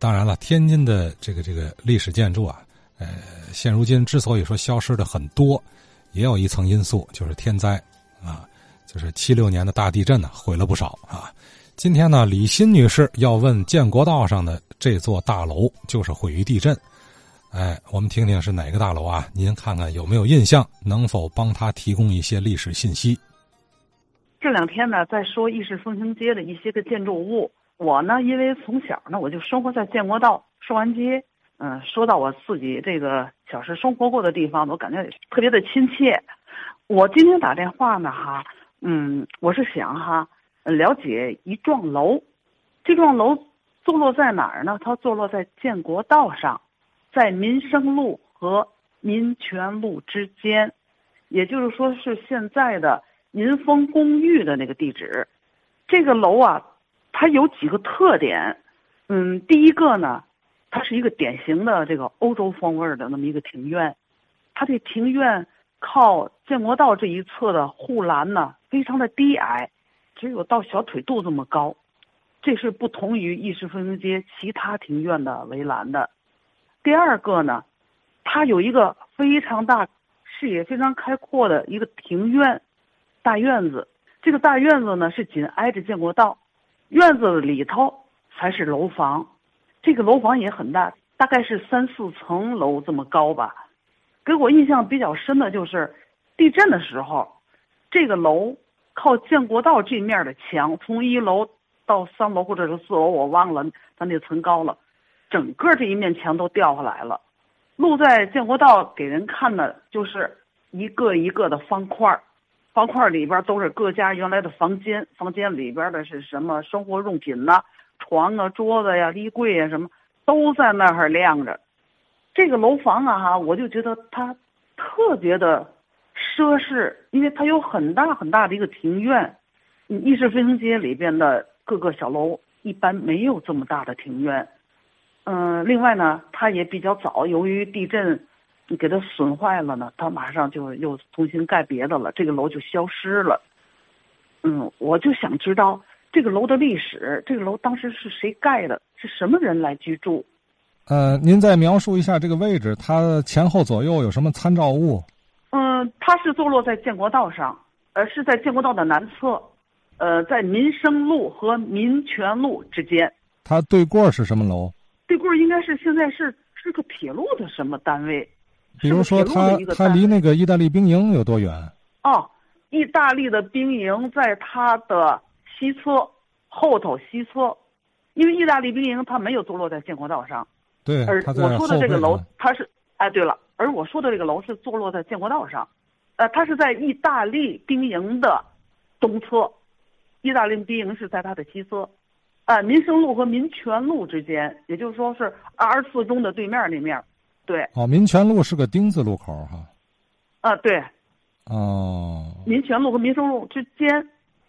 当然了，天津的这个这个历史建筑啊，呃，现如今之所以说消失的很多，也有一层因素，就是天灾啊，就是七六年的大地震呢，毁了不少啊。今天呢，李欣女士要问建国道上的这座大楼，就是毁于地震。哎，我们听听是哪个大楼啊？您看看有没有印象，能否帮他提供一些历史信息？这两天呢，在说意式风情街的一些个建筑物。我呢，因为从小呢，我就生活在建国道寿安街。嗯，说到我自己这个小时生活过的地方，我感觉特别的亲切。我今天打电话呢，哈，嗯，我是想哈，了解一幢楼。这幢楼坐落在哪儿呢？它坐落在建国道上，在民生路和民权路之间，也就是说是现在的民丰公寓的那个地址。这个楼啊。它有几个特点，嗯，第一个呢，它是一个典型的这个欧洲风味的那么一个庭院，它这庭院靠建国道这一侧的护栏呢，非常的低矮，只有到小腿肚这么高，这是不同于意式风情街其他庭院的围栏的。第二个呢，它有一个非常大、视野非常开阔的一个庭院大院子，这个大院子呢是紧挨着建国道。院子里头还是楼房，这个楼房也很大，大概是三四层楼这么高吧。给我印象比较深的就是地震的时候，这个楼靠建国道这面的墙，从一楼到三楼或者是四楼，我忘了它那层高了，整个这一面墙都掉下来了。露在建国道给人看的就是一个一个的方块儿。方块里边都是各家原来的房间，房间里边的是什么生活用品呐，床啊、桌子呀、衣柜呀，什么都在那儿晾着。这个楼房啊，哈，我就觉得它特别的奢侈，因为它有很大很大的一个庭院。意式飞行街里边的各个小楼一般没有这么大的庭院。嗯，另外呢，它也比较早，由于地震。你给它损坏了呢，它马上就又重新盖别的了，这个楼就消失了。嗯，我就想知道这个楼的历史，这个楼当时是谁盖的，是什么人来居住？呃，您再描述一下这个位置，它前后左右有什么参照物？嗯，它是坐落在建国道上，呃，是在建国道的南侧，呃，在民生路和民权路之间。它对过是什么楼？对过应该是现在是是个铁路的什么单位？比如说，他他离那个意大利兵营有多远？哦，意大利的兵营在他的西侧后头西侧，因为意大利兵营它没有坐落在建国道上。对，而我说的这个楼，它是哎，对了，而我说的这个楼是坐落在建国道上，呃，它是在意大利兵营的东侧，意大利兵营是在它的西侧，啊，民生路和民权路之间，也就是说是二十四中的对面那面。对哦，民权路是个丁字路口哈。啊，对。哦。民权路和民生路之间，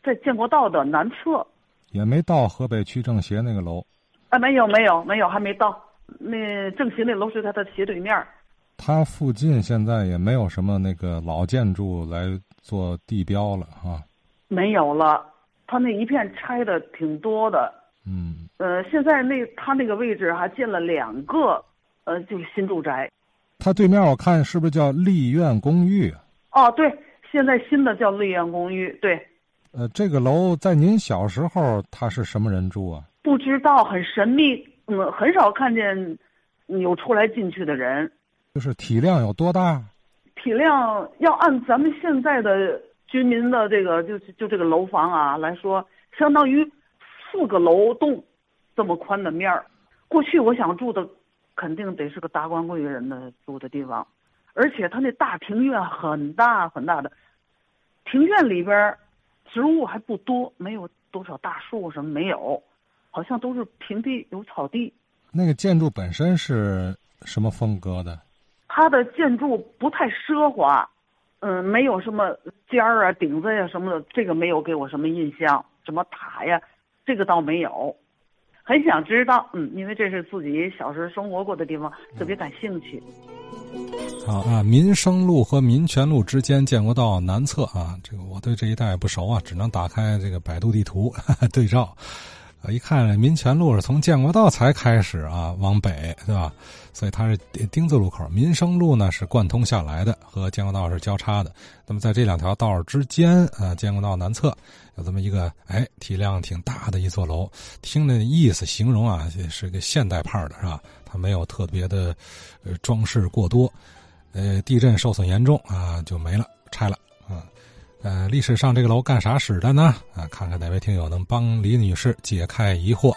在建国道的南侧。也没到河北区政协那个楼。啊，没有没有没有，还没到。那政协那楼是它的斜对面。它附近现在也没有什么那个老建筑来做地标了哈。没有了，它那一片拆的挺多的。嗯。呃，现在那它那个位置还建了两个。呃，就是新住宅，它对面我看是不是叫丽苑公寓？哦，对，现在新的叫丽苑公寓，对。呃，这个楼在您小时候，它是什么人住啊？不知道，很神秘，嗯，很少看见有出来进去的人。就是体量有多大？体量要按咱们现在的居民的这个，就就这个楼房啊来说，相当于四个楼栋这么宽的面儿。过去我想住的。肯定得是个达官贵人的住的地方，而且他那大庭院很大很大的，庭院里边植物还不多，没有多少大树什么没有，好像都是平地有草地。那个建筑本身是什么风格的？它的建筑不太奢华，嗯，没有什么尖儿啊、顶子呀什么的，这个没有给我什么印象。什么塔呀，这个倒没有。很想知道，嗯，因为这是自己小时候生活过的地方，特别感兴趣。好啊，民生路和民权路之间，建国道南侧啊，这个我对这一带不熟啊，只能打开这个百度地图对照。呃，一看民权路是从建国道才开始啊，往北，对吧？所以它是丁字路口。民生路呢是贯通下来的，和建国道是交叉的。那么在这两条道之间，啊，建国道南侧有这么一个，哎，体量挺大的一座楼。听那意思形容啊，是个现代派的，是吧？它没有特别的，呃，装饰过多。呃，地震受损严重啊，就没了，拆了。呃，历史上这个楼干啥使的呢？啊，看看哪位听友能帮李女士解开疑惑。